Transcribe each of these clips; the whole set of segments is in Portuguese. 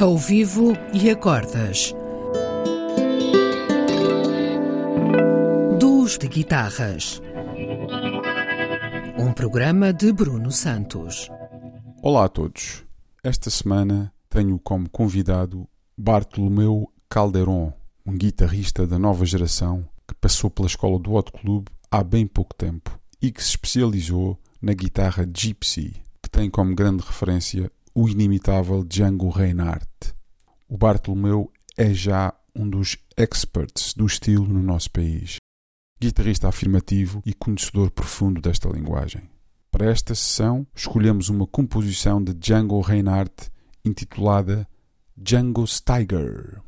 Ao vivo e acordas. Duos de guitarras. Um programa de Bruno Santos. Olá a todos. Esta semana tenho como convidado Bartolomeu Calderon, um guitarrista da nova geração que passou pela escola do Hot Club há bem pouco tempo e que se especializou na guitarra Gypsy, que tem como grande referência o inimitável Django Reinhardt. O Bartolomeu é já um dos experts do estilo no nosso país. Guitarrista afirmativo e conhecedor profundo desta linguagem. Para esta sessão, escolhemos uma composição de Django Reinhardt intitulada Django Steiger.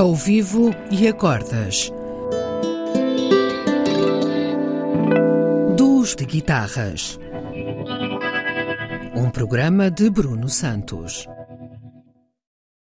Ao vivo e acordas. Duos de guitarras. Um programa de Bruno Santos.